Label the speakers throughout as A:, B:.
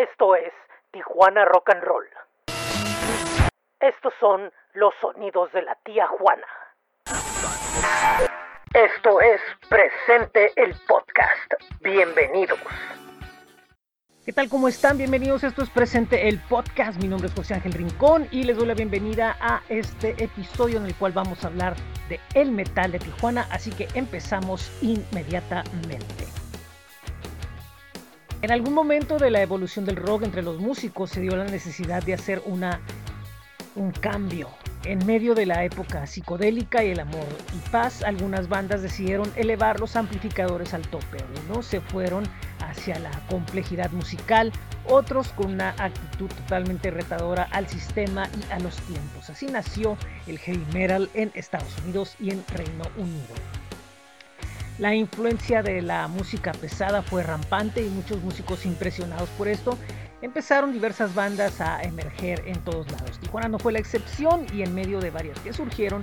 A: Esto es Tijuana Rock and Roll. Estos son los sonidos de la tía Juana. Esto es Presente el Podcast. Bienvenidos. ¿Qué tal? ¿Cómo están? Bienvenidos. Esto es Presente el Podcast. Mi nombre es José Ángel Rincón y les doy la bienvenida a este episodio en el cual vamos a hablar de el metal de Tijuana. Así que empezamos inmediatamente. En algún momento de la evolución del rock entre los músicos se dio la necesidad de hacer una, un cambio. En medio de la época psicodélica y el amor y paz, algunas bandas decidieron elevar los amplificadores al tope. Unos se fueron hacia la complejidad musical, otros con una actitud totalmente retadora al sistema y a los tiempos. Así nació el heavy metal en Estados Unidos y en Reino Unido. La influencia de la música pesada fue rampante y muchos músicos impresionados por esto empezaron diversas bandas a emerger en todos lados. Tijuana no fue la excepción y en medio de varias que surgieron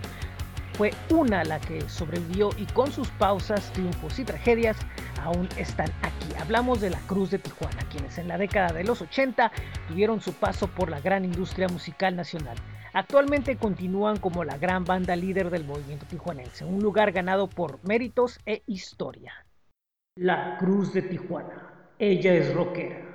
A: fue una la que sobrevivió y con sus pausas, triunfos y tragedias aún están aquí. Hablamos de la Cruz de Tijuana, quienes en la década de los 80 tuvieron su paso por la gran industria musical nacional. Actualmente continúan como la gran banda líder del movimiento tijuanense, un lugar ganado por méritos e historia. La Cruz de Tijuana. Ella es rockera.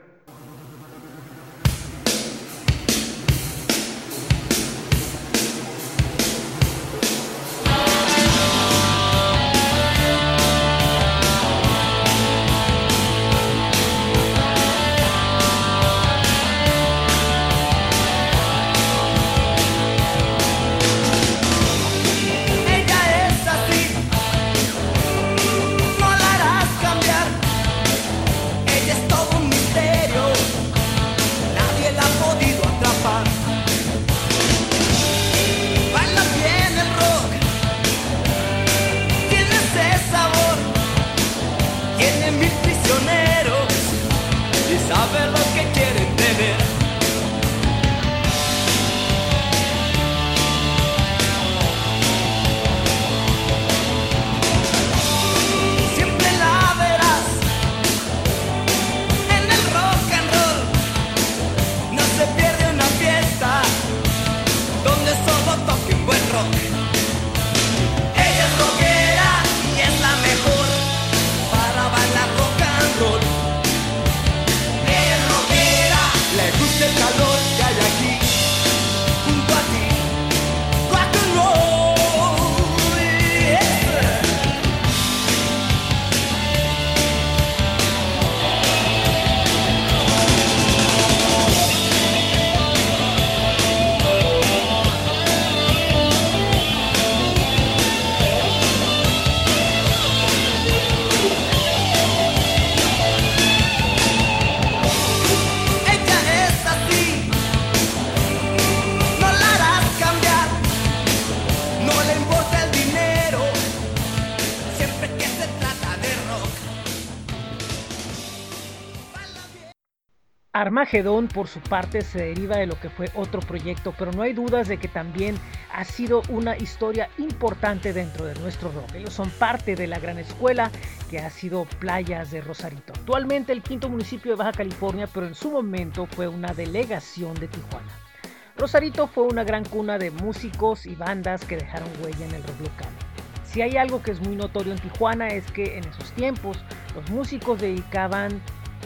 A: Armagedón por su parte se deriva de lo que fue otro proyecto, pero no hay dudas de que también ha sido una historia importante dentro de nuestro rock. Ellos son parte de la gran escuela que ha sido Playas de Rosarito. Actualmente el quinto municipio de Baja California, pero en su momento fue una delegación de Tijuana. Rosarito fue una gran cuna de músicos y bandas que dejaron huella en el rock local. Si hay algo que es muy notorio en Tijuana es que en esos tiempos los músicos dedicaban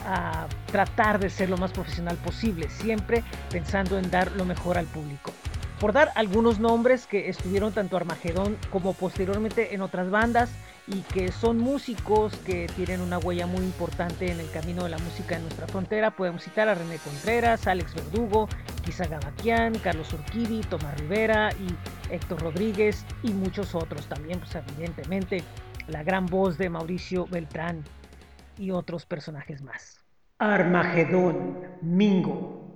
A: a tratar de ser lo más profesional posible, siempre pensando en dar lo mejor al público. Por dar algunos nombres que estuvieron tanto Armagedón como posteriormente en otras bandas y que son músicos que tienen una huella muy importante en el camino de la música en nuestra frontera, podemos citar a René Contreras, Alex Verdugo, Kisa Gabaquian, Carlos Urquidi, Tomás Rivera y Héctor Rodríguez y muchos otros también, pues evidentemente la gran voz de Mauricio Beltrán y otros personajes más. Armagedón, Mingo,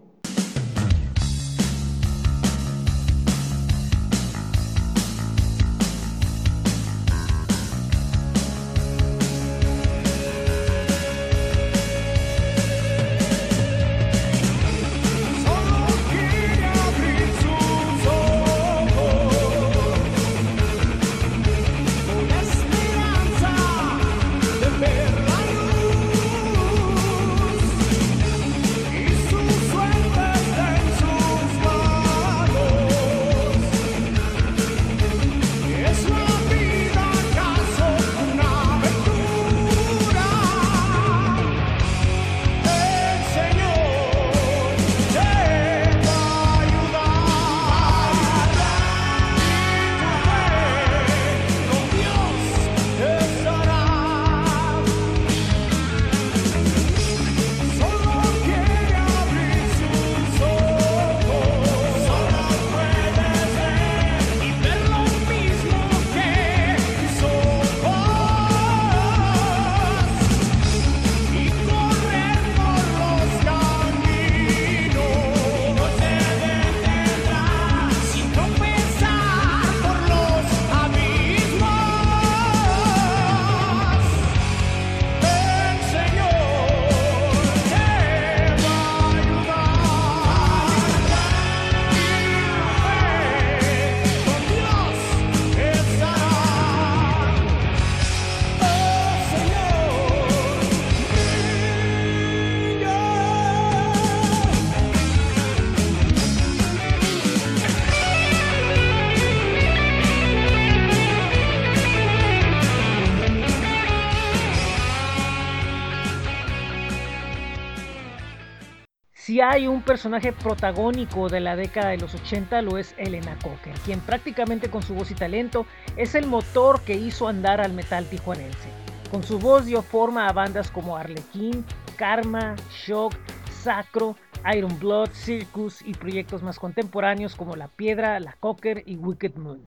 B: hay un personaje protagónico de la década de los 80 lo es Elena Cocker, quien prácticamente con su voz y talento es el motor que hizo andar al metal tijuanense. Con su voz dio forma a bandas como Arlequín, Karma, Shock, Sacro, Iron Blood, Circus y proyectos más contemporáneos como La Piedra, La Cocker y Wicked Moon.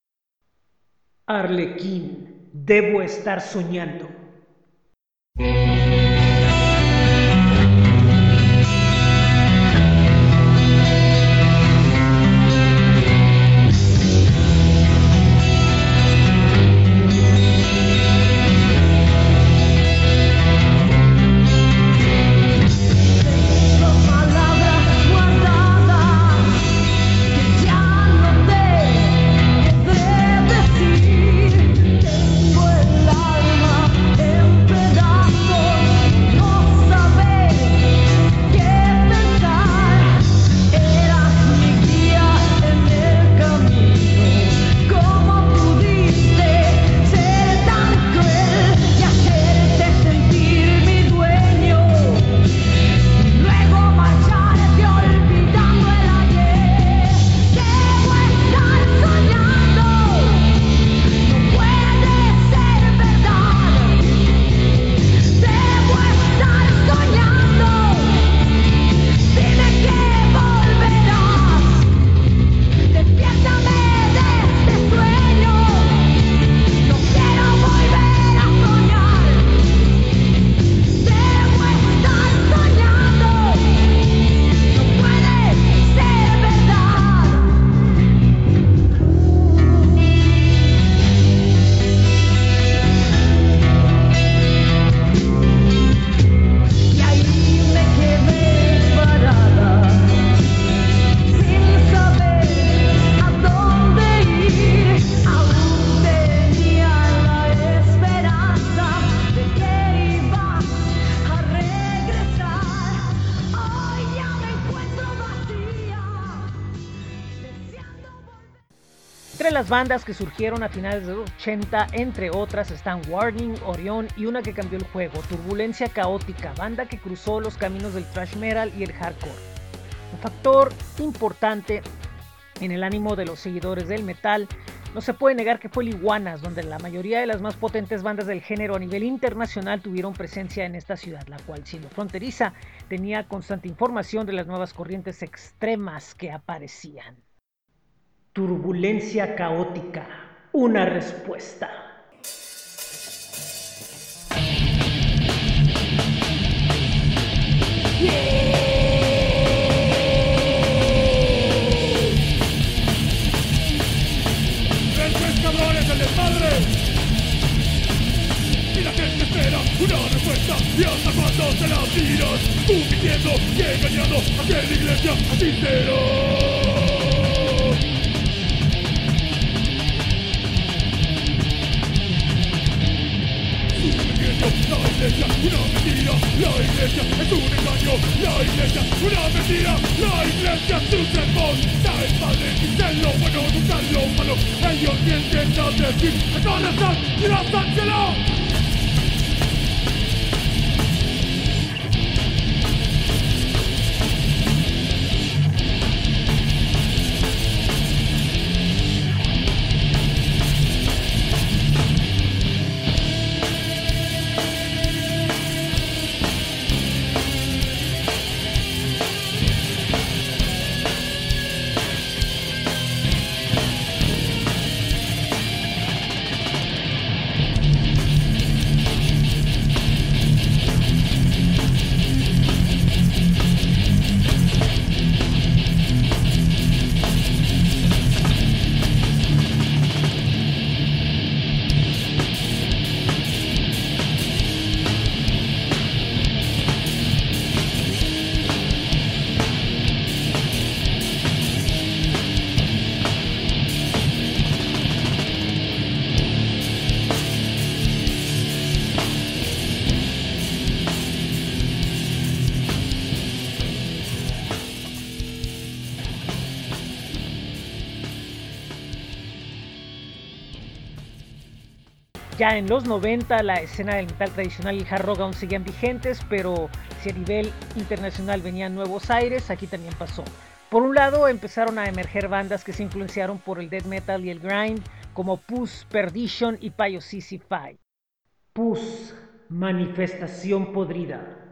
B: Arlequín, debo estar soñando. Bandas que surgieron a finales de los 80, entre otras, están Warning, Orion y una que cambió el juego, Turbulencia Caótica, banda que cruzó los caminos del thrash metal y el hardcore. Un factor importante en el ánimo de los seguidores del metal no se puede negar que fue el Iguanas, donde la mayoría de las más potentes bandas del género a nivel internacional tuvieron presencia en esta ciudad, la cual, siendo fronteriza, tenía constante información de las nuevas corrientes extremas que aparecían. Turbulencia caótica. Una respuesta.
C: cabrones del desmadre! Y la gente espera una respuesta y hasta cuando se la tiras mintiendo y engañando a aquella iglesia así iglesia es un engaño, la iglesia, una mentira, la iglesia es un sermón, da el padre, dice lo bueno, nunca lo malo, ellos tienden a decir, ¿dónde están? ¡Y la
D: Ya en los 90 la escena del metal tradicional y el hard rock aún seguían vigentes, pero si a nivel internacional venían nuevos aires, aquí también pasó. Por un lado empezaron a emerger bandas que se influenciaron por el death metal y el grind, como Puss, Perdition y Pio CC5. Puss, manifestación podrida.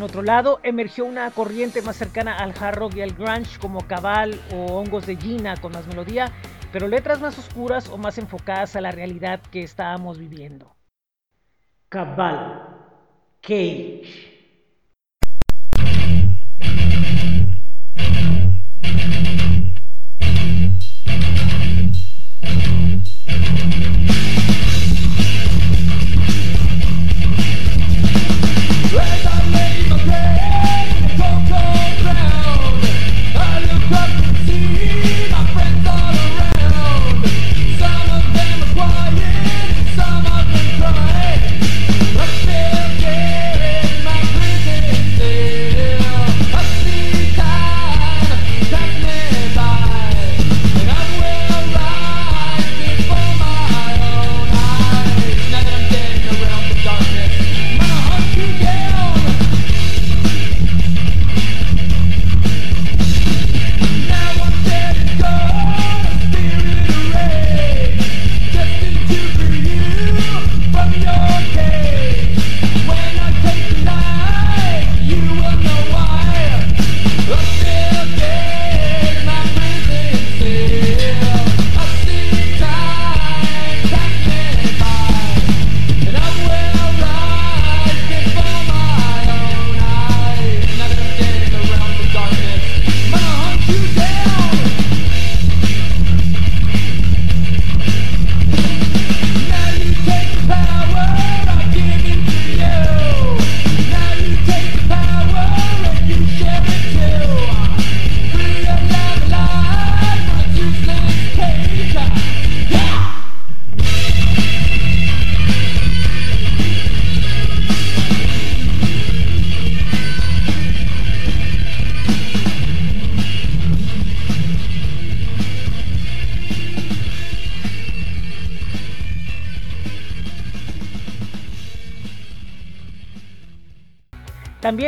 D: Otro lado, emergió una corriente más cercana al hard rock y al grunge como Cabal o Hongos de Gina con más melodía, pero letras más oscuras o más enfocadas a la realidad que estábamos viviendo. Cabal, Cage.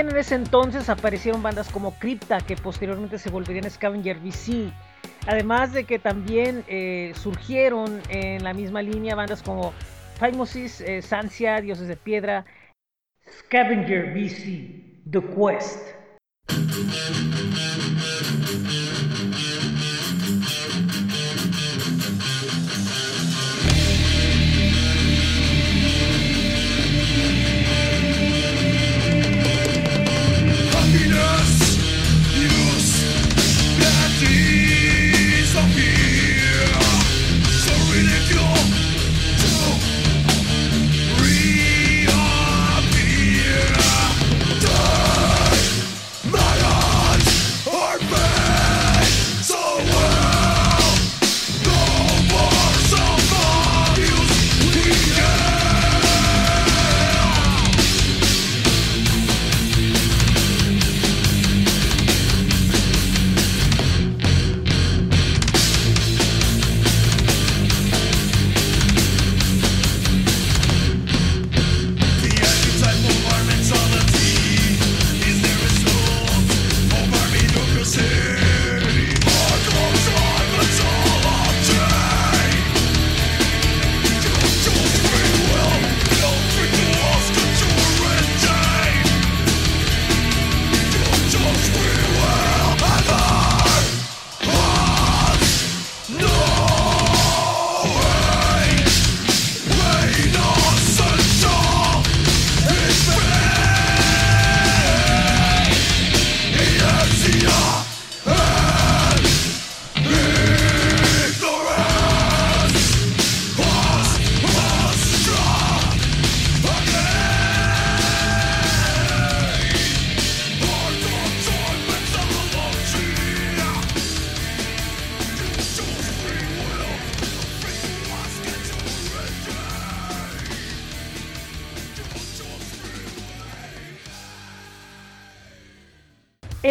D: También en ese entonces aparecieron bandas como Crypta, que posteriormente se volverían Scavenger VC. Además de que también eh, surgieron en la misma línea bandas como Phimosis, eh, Sancia, Dioses de Piedra, Scavenger VC, The Quest.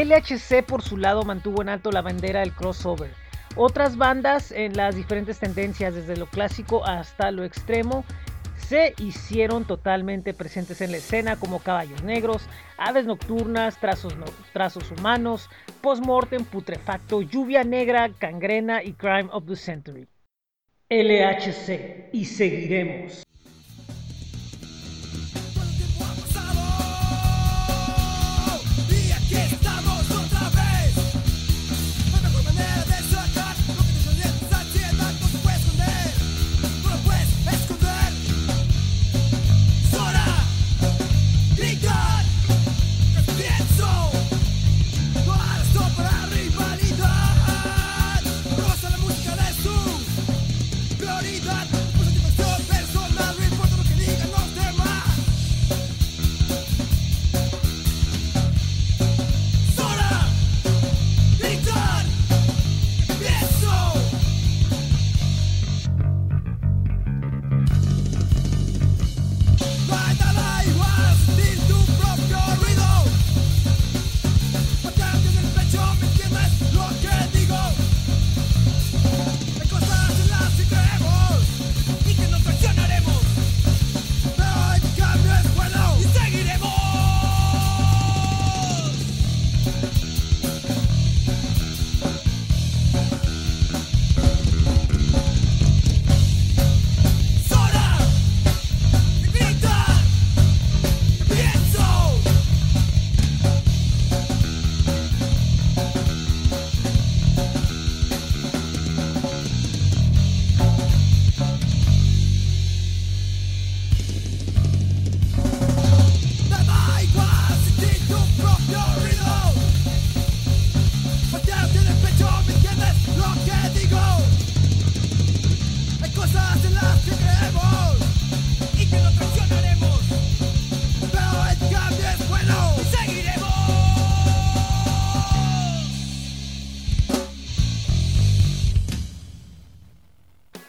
A: LHC por su lado mantuvo en alto la bandera del crossover. Otras bandas en las diferentes tendencias, desde lo clásico hasta lo extremo, se hicieron totalmente presentes en la escena como Caballos Negros, Aves Nocturnas, Trazos, trazos Humanos, Postmortem, Putrefacto, Lluvia Negra, Cangrena y Crime of the Century. LHC y seguiremos. Florida.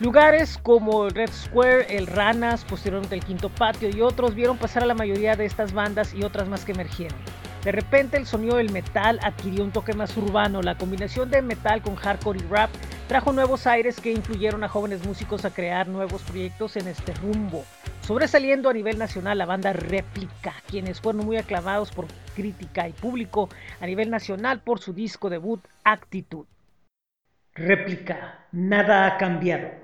A: Lugares como el Red Square, el Ranas, posteriormente el Quinto Patio y otros vieron pasar a la mayoría de estas bandas y otras más que emergieron. De repente el sonido del metal adquirió un toque más urbano, la combinación de metal con hardcore y rap trajo nuevos aires que influyeron a jóvenes músicos a crear nuevos proyectos en este rumbo. Sobresaliendo a nivel nacional la banda Réplica, quienes fueron muy aclamados por crítica y público a nivel nacional por su disco debut Actitud. Réplica, nada ha cambiado.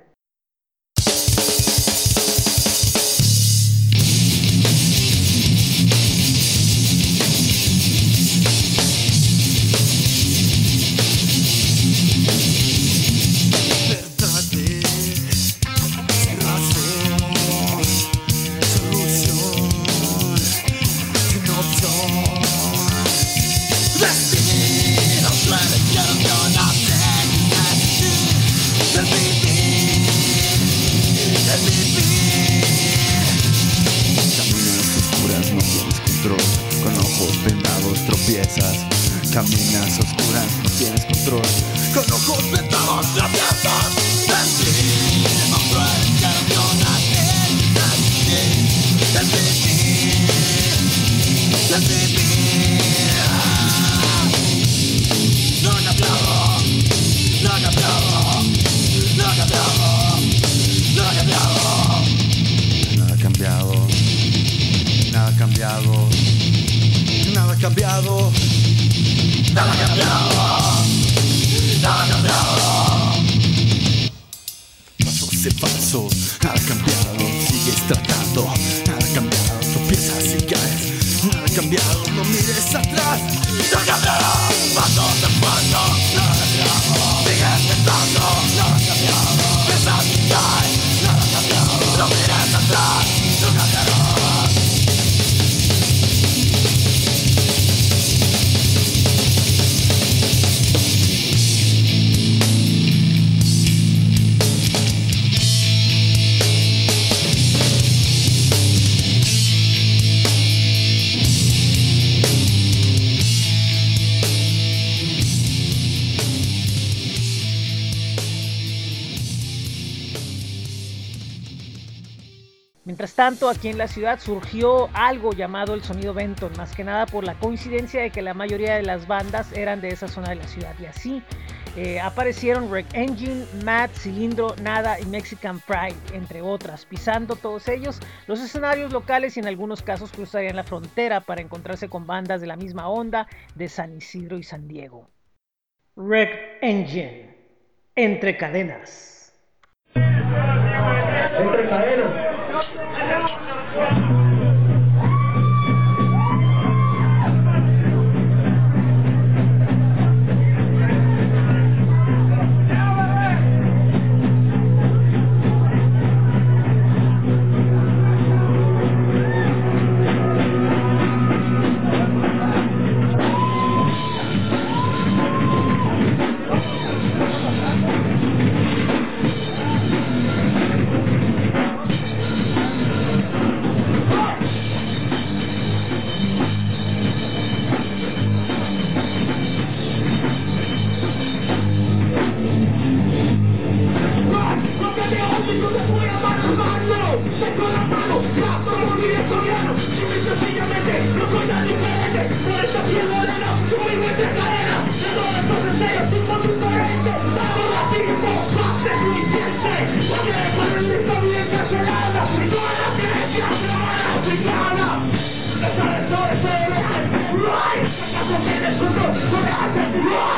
E: Caminas oscuras, no tienes control. Con ojos vendados,
A: tanto, aquí en la ciudad surgió algo llamado el sonido Benton, más que nada por la coincidencia de que la mayoría de las bandas eran de esa zona de la ciudad. Y así eh, aparecieron Wreck Engine, Mad, Cilindro, Nada y Mexican Pride, entre otras, pisando todos ellos los escenarios locales y en algunos casos cruzarían la frontera para encontrarse con bandas de la misma onda de San Isidro y San Diego. Wreck Engine, entre cadenas. Entre cadenas. Yeah!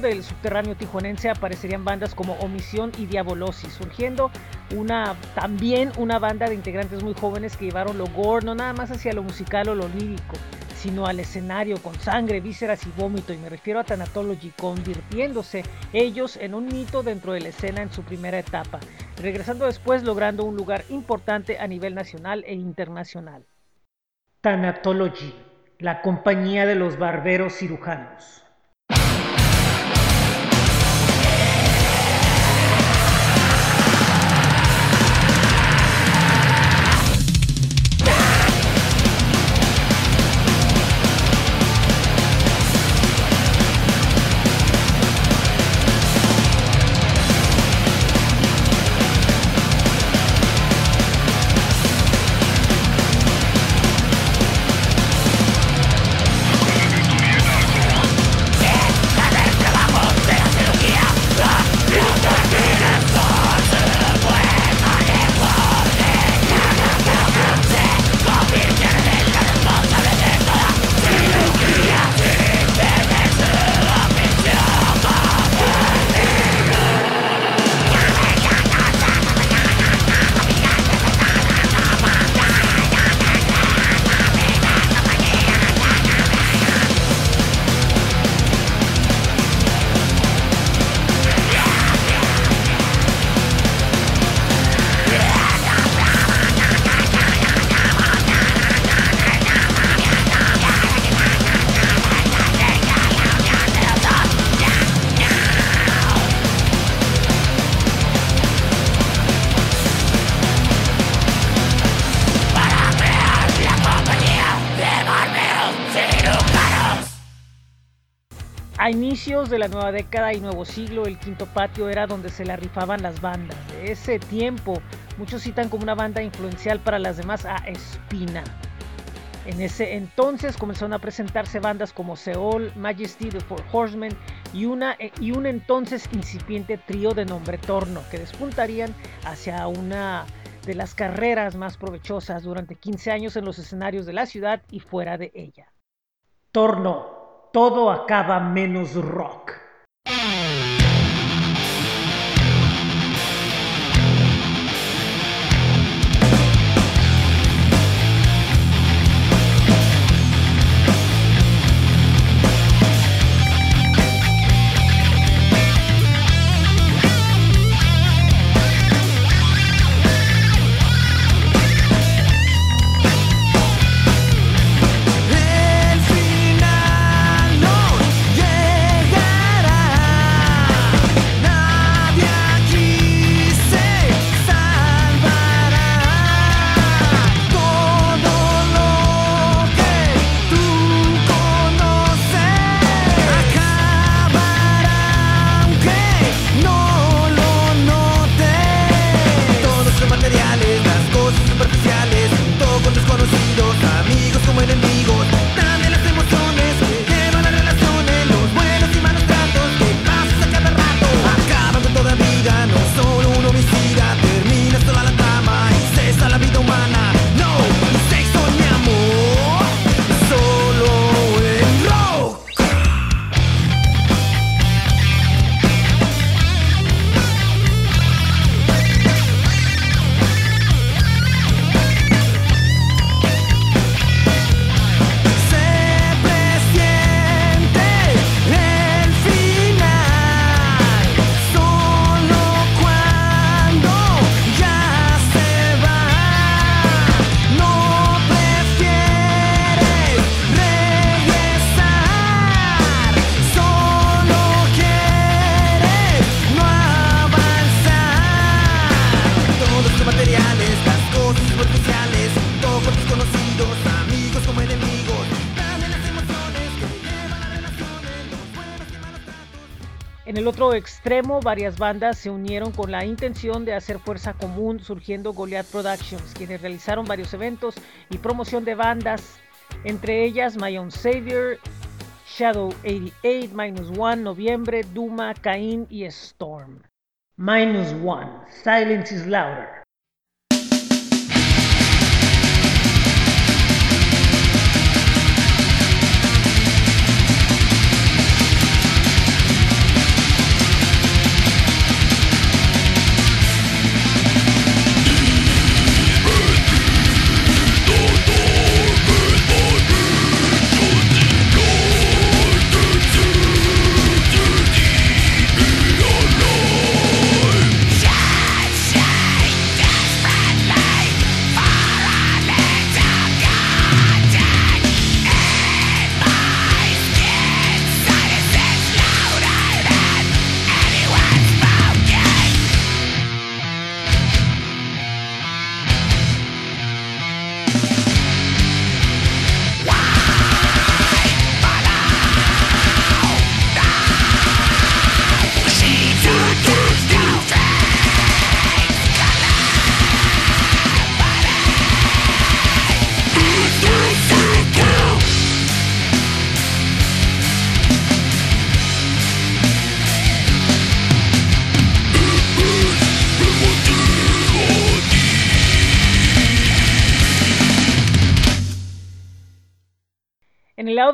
A: Del subterráneo tijuanense aparecerían bandas como Omisión y Diabolosis, surgiendo una también una banda de integrantes muy jóvenes que llevaron lo gore no nada más hacia lo musical o lo lírico, sino al escenario con sangre, vísceras y vómito, y me refiero a Thanatology, convirtiéndose ellos en un mito dentro de la escena en su primera etapa, regresando después logrando un lugar importante a nivel nacional e internacional. Thanatology, la compañía de los barberos cirujanos. Inicios de la nueva década y nuevo siglo, el quinto patio era donde se la rifaban las bandas. De ese tiempo, muchos citan como una banda influencial para las demás a Espina. En ese entonces comenzaron a presentarse bandas como Seoul, Majesty, The Four Horsemen y, una, y un entonces incipiente trío de nombre Torno, que despuntarían hacia una de las carreras más provechosas durante 15 años en los escenarios de la ciudad y fuera de ella. Torno, todo acaba menos rock. El otro extremo, varias bandas se unieron con la intención de hacer fuerza común, surgiendo Goliath Productions, quienes realizaron varios eventos y promoción de bandas, entre ellas My Own Savior, Shadow 88, Minus One, Noviembre, Duma, Cain y Storm. Minus One, Silence is Louder.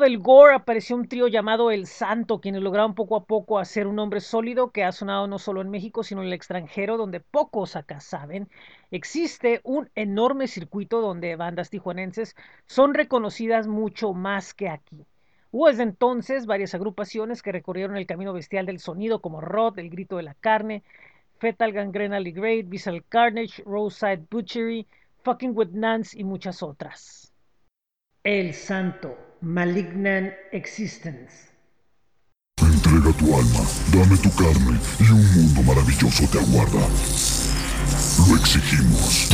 A: El gore apareció un trío llamado El Santo, quienes lograron poco a poco hacer un hombre sólido que ha sonado no solo en México, sino en el extranjero, donde pocos acá saben. Existe un enorme circuito donde bandas tijuanenses son reconocidas mucho más que aquí. Hubo desde entonces varias agrupaciones que recorrieron el camino bestial del sonido, como Rod, El Grito de la Carne, Fetal Gangrena Great, Visceral Carnage, Roadside Butchery, Fucking with Nuns y muchas otras. El Santo. Malignant Existence.
F: Entrega tu alma, dame tu carne y un mundo maravilloso te aguarda. Lo exigimos.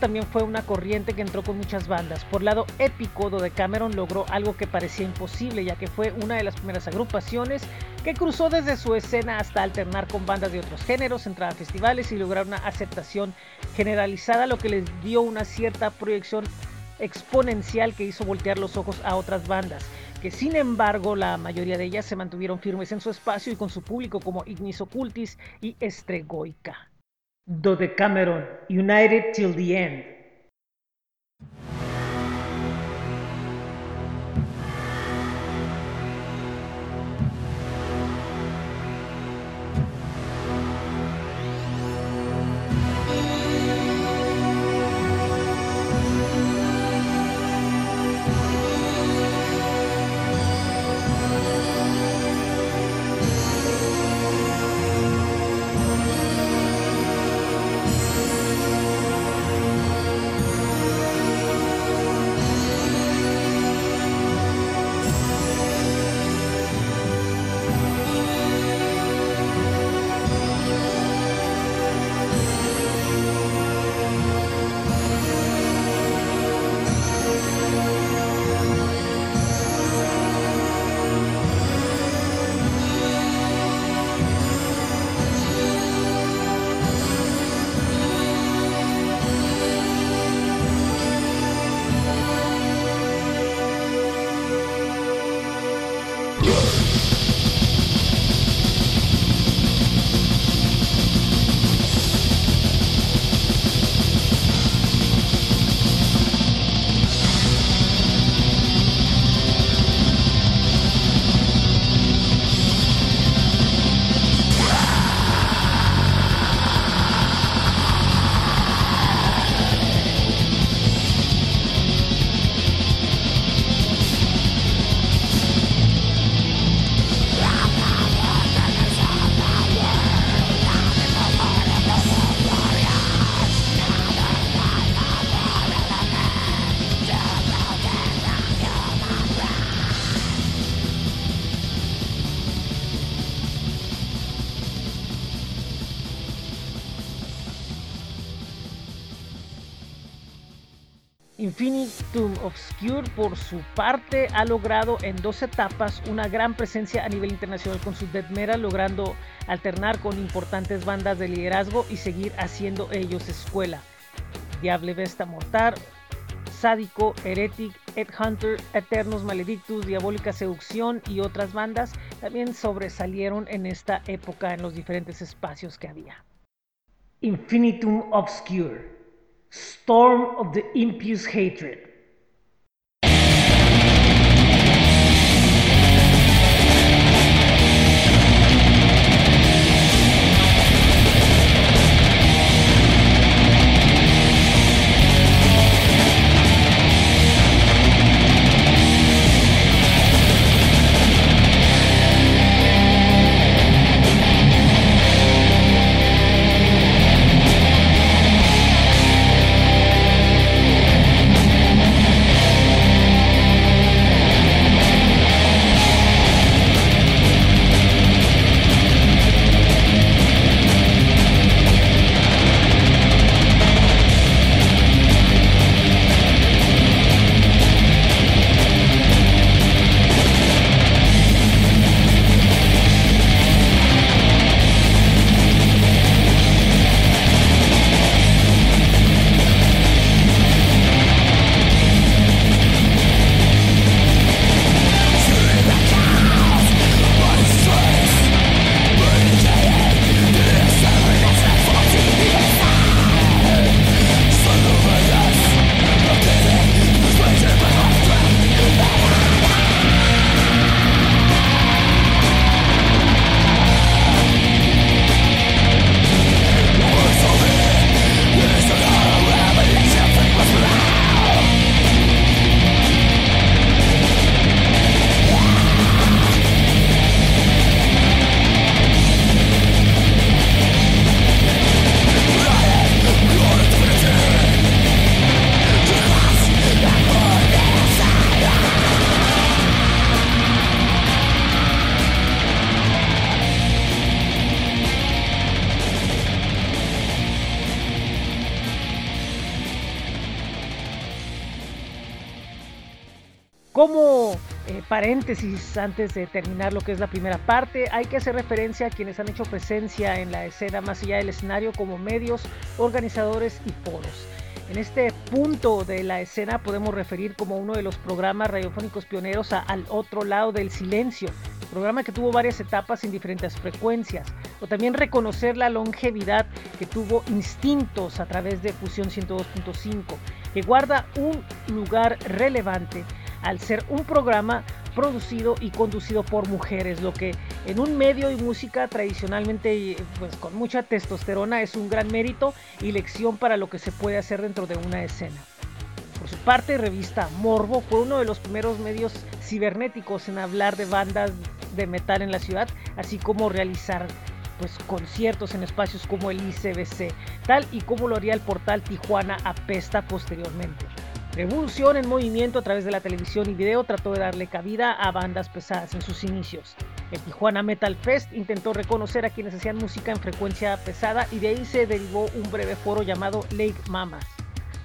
A: También fue una corriente que entró con muchas bandas. Por lado épico, Cameron logró algo que parecía imposible, ya que fue una de las primeras agrupaciones que cruzó desde su escena hasta alternar con bandas de otros géneros, entrar a festivales y lograr una aceptación generalizada, lo que les dio una cierta proyección exponencial que hizo voltear los ojos a otras bandas que sin embargo la mayoría de ellas se mantuvieron firmes en su espacio y con su público como Ignis Occultis y Estregoica. Cameron, United till the end. Infinitum Obscure, por su parte, ha logrado en dos etapas una gran presencia a nivel internacional con su death metal, logrando alternar con importantes bandas de liderazgo y seguir haciendo ellos escuela. Diable Vesta Mortar, Sádico, Heretic, Ed Hunter, Eternos Maledictus, Diabólica Seducción y otras bandas también sobresalieron en esta época en los diferentes espacios que había. Infinitum Obscure storm of the impious hatred. Paréntesis, antes de terminar lo que es la primera parte, hay que hacer referencia a quienes han hecho presencia en la escena más allá del escenario como medios, organizadores y foros. En este punto de la escena podemos referir como uno de los programas radiofónicos pioneros a Al otro lado del silencio, programa que tuvo varias etapas en diferentes frecuencias, o también reconocer la longevidad que tuvo Instintos a través de Fusión 102.5, que guarda un lugar relevante al ser un programa producido y conducido por mujeres, lo que en un medio y música tradicionalmente pues con mucha testosterona es un gran mérito y lección para lo que se puede hacer dentro de una escena. Por su parte, revista Morbo fue uno de los primeros medios cibernéticos en hablar de bandas de metal en la ciudad, así como realizar pues conciertos en espacios como el ICBC, tal y como lo haría el portal Tijuana Apesta posteriormente. Revolución en movimiento a través de la televisión y video trató de darle cabida a bandas pesadas en sus inicios. El Tijuana Metal Fest intentó reconocer a quienes hacían música en frecuencia pesada y de ahí se derivó un breve foro llamado Lake Mamas.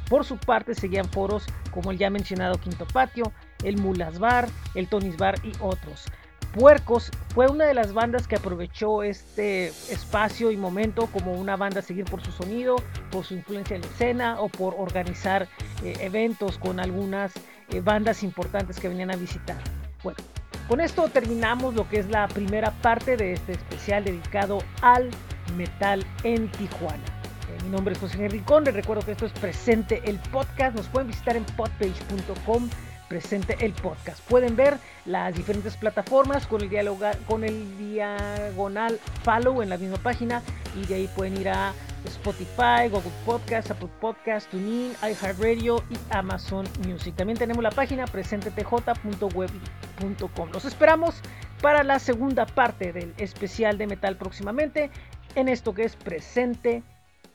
A: Por su parte seguían foros como el ya mencionado Quinto Patio, el Mulas Bar, el Tonis Bar y otros. Puercos fue una de las bandas que aprovechó este espacio y momento como una banda a seguir por su sonido, por su influencia en la escena o por organizar eh, eventos con algunas eh, bandas importantes que venían a visitar. Bueno, Con esto terminamos lo que es la primera parte de este especial dedicado al metal en Tijuana. Eh, mi nombre es José Enricón, les recuerdo que esto es Presente el Podcast, nos pueden visitar en podpage.com presente el podcast. Pueden ver las diferentes plataformas con el, con el diagonal follow en la misma página y de ahí pueden ir a Spotify, Google Podcast, Apple Podcast, TuneIn, iHeartRadio y Amazon Music. También tenemos la página presentetj.web.com. Los esperamos para la segunda parte del especial de metal próximamente en esto que es Presente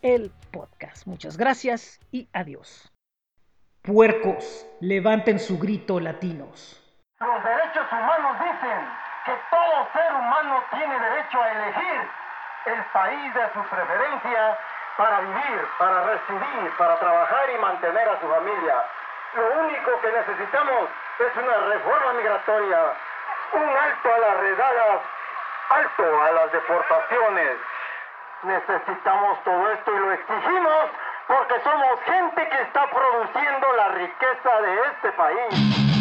A: el Podcast. Muchas gracias y adiós. Puercos, levanten su grito latinos.
G: Los derechos humanos dicen que todo ser humano tiene derecho a elegir el país de su preferencia para vivir, para residir, para trabajar y mantener a su familia. Lo único que necesitamos es una reforma migratoria, un alto a las redadas, alto a las deportaciones. Necesitamos todo esto y lo exigimos porque somos gente que está produciendo la riqueza de este país.